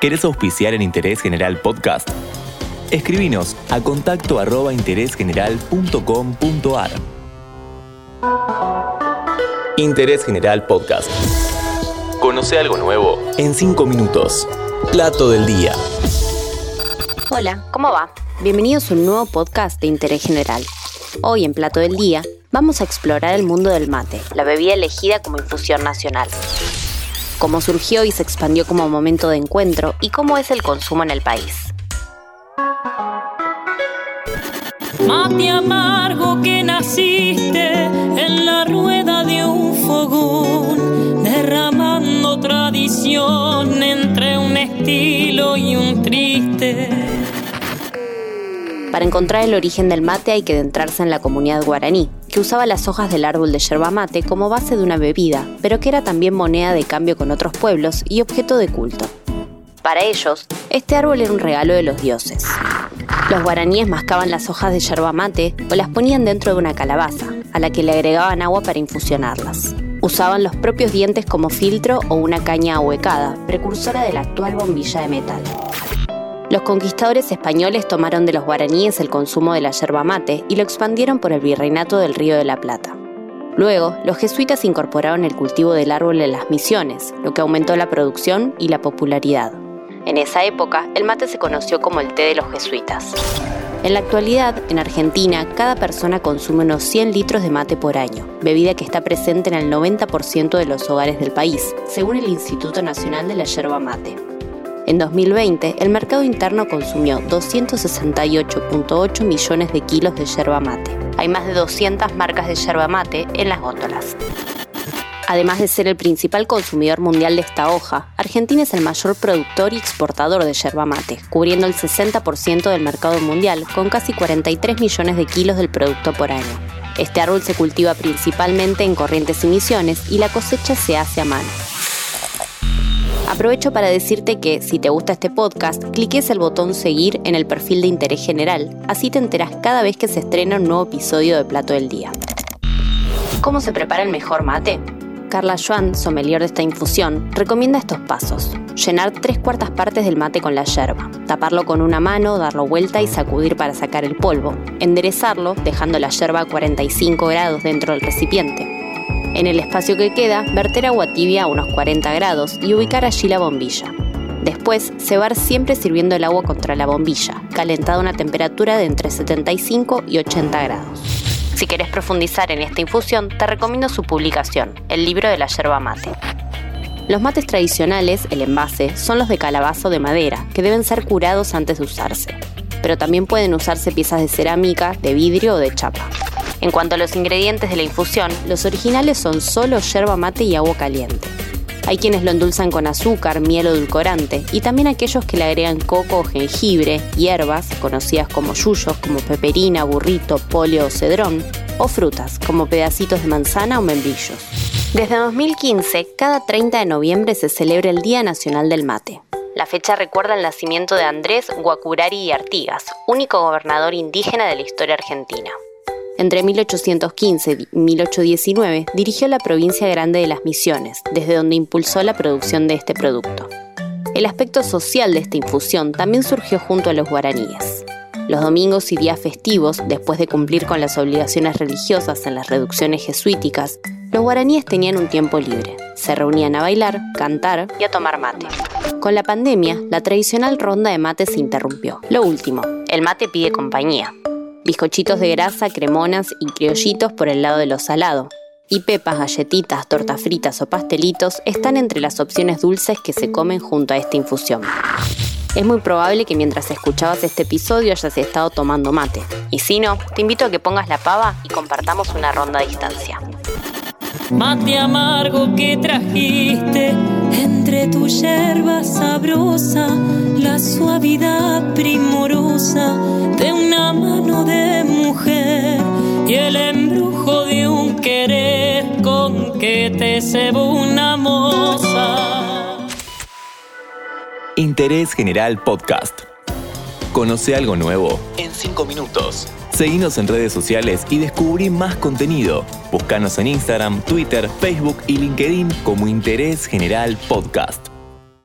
¿Querés auspiciar en Interés General Podcast? Escribinos a contacto arroba interésgeneral.com.ar. Interés General Podcast. Conoce algo nuevo en 5 minutos. Plato del día. Hola, ¿cómo va? Bienvenidos a un nuevo podcast de Interés General. Hoy en Plato del Día vamos a explorar el mundo del mate, la bebida elegida como infusión nacional. Cómo surgió y se expandió como momento de encuentro y cómo es el consumo en el país. Mate amargo que naciste en la rueda de un fogón, derramando tradición entre un estilo y un triste. Para encontrar el origen del mate hay que adentrarse en la comunidad guaraní, que usaba las hojas del árbol de yerba mate como base de una bebida, pero que era también moneda de cambio con otros pueblos y objeto de culto. Para ellos, este árbol era un regalo de los dioses. Los guaraníes mascaban las hojas de yerba mate o las ponían dentro de una calabaza, a la que le agregaban agua para infusionarlas. Usaban los propios dientes como filtro o una caña ahuecada, precursora de la actual bombilla de metal. Los conquistadores españoles tomaron de los guaraníes el consumo de la yerba mate y lo expandieron por el virreinato del Río de la Plata. Luego, los jesuitas incorporaron el cultivo del árbol en las misiones, lo que aumentó la producción y la popularidad. En esa época, el mate se conoció como el té de los jesuitas. En la actualidad, en Argentina, cada persona consume unos 100 litros de mate por año, bebida que está presente en el 90% de los hogares del país, según el Instituto Nacional de la Yerba Mate. En 2020, el mercado interno consumió 268.8 millones de kilos de yerba mate. Hay más de 200 marcas de yerba mate en las góndolas. Además de ser el principal consumidor mundial de esta hoja, Argentina es el mayor productor y exportador de yerba mate, cubriendo el 60% del mercado mundial con casi 43 millones de kilos del producto por año. Este árbol se cultiva principalmente en Corrientes y Misiones y la cosecha se hace a mano. Aprovecho para decirte que si te gusta este podcast, cliques el botón seguir en el perfil de interés general, así te enteras cada vez que se estrena un nuevo episodio de Plato del Día. ¿Cómo se prepara el mejor mate? Carla Joan, sommelier de esta infusión, recomienda estos pasos. Llenar tres cuartas partes del mate con la yerba, taparlo con una mano, darlo vuelta y sacudir para sacar el polvo, enderezarlo dejando la yerba a 45 grados dentro del recipiente, en el espacio que queda, verter agua tibia a unos 40 grados y ubicar allí la bombilla. Después, cebar siempre sirviendo el agua contra la bombilla, calentada a una temperatura de entre 75 y 80 grados. Si querés profundizar en esta infusión, te recomiendo su publicación, El libro de la yerba mate. Los mates tradicionales, el envase, son los de calabazo de madera, que deben ser curados antes de usarse. Pero también pueden usarse piezas de cerámica, de vidrio o de chapa. En cuanto a los ingredientes de la infusión, los originales son solo yerba mate y agua caliente. Hay quienes lo endulzan con azúcar, miel o edulcorante, y también aquellos que le agregan coco o jengibre, hierbas, conocidas como yuyos, como peperina, burrito, polio o cedrón, o frutas, como pedacitos de manzana o membrillos. Desde 2015, cada 30 de noviembre se celebra el Día Nacional del Mate. La fecha recuerda el nacimiento de Andrés Guacurari y Artigas, único gobernador indígena de la historia argentina. Entre 1815 y 1819 dirigió la provincia grande de las Misiones, desde donde impulsó la producción de este producto. El aspecto social de esta infusión también surgió junto a los guaraníes. Los domingos y días festivos, después de cumplir con las obligaciones religiosas en las reducciones jesuíticas, los guaraníes tenían un tiempo libre. Se reunían a bailar, cantar y a tomar mate. Con la pandemia, la tradicional ronda de mate se interrumpió. Lo último, el mate pide compañía bizcochitos de grasa, cremonas y criollitos por el lado de lo salado. Y pepas, galletitas, tortas fritas o pastelitos están entre las opciones dulces que se comen junto a esta infusión. Es muy probable que mientras escuchabas este episodio hayas estado tomando mate. Y si no, te invito a que pongas la pava y compartamos una ronda a distancia. Mate amargo que trajiste entre tu yerba sabrosa, la suavidad primorosa mano de mujer y el embrujo de un querer con que te cebo una moza. Interés General Podcast. Conoce algo nuevo en 5 minutos. Seguinos en redes sociales y descubrí más contenido. Búscanos en Instagram, Twitter, Facebook y LinkedIn como Interés General Podcast.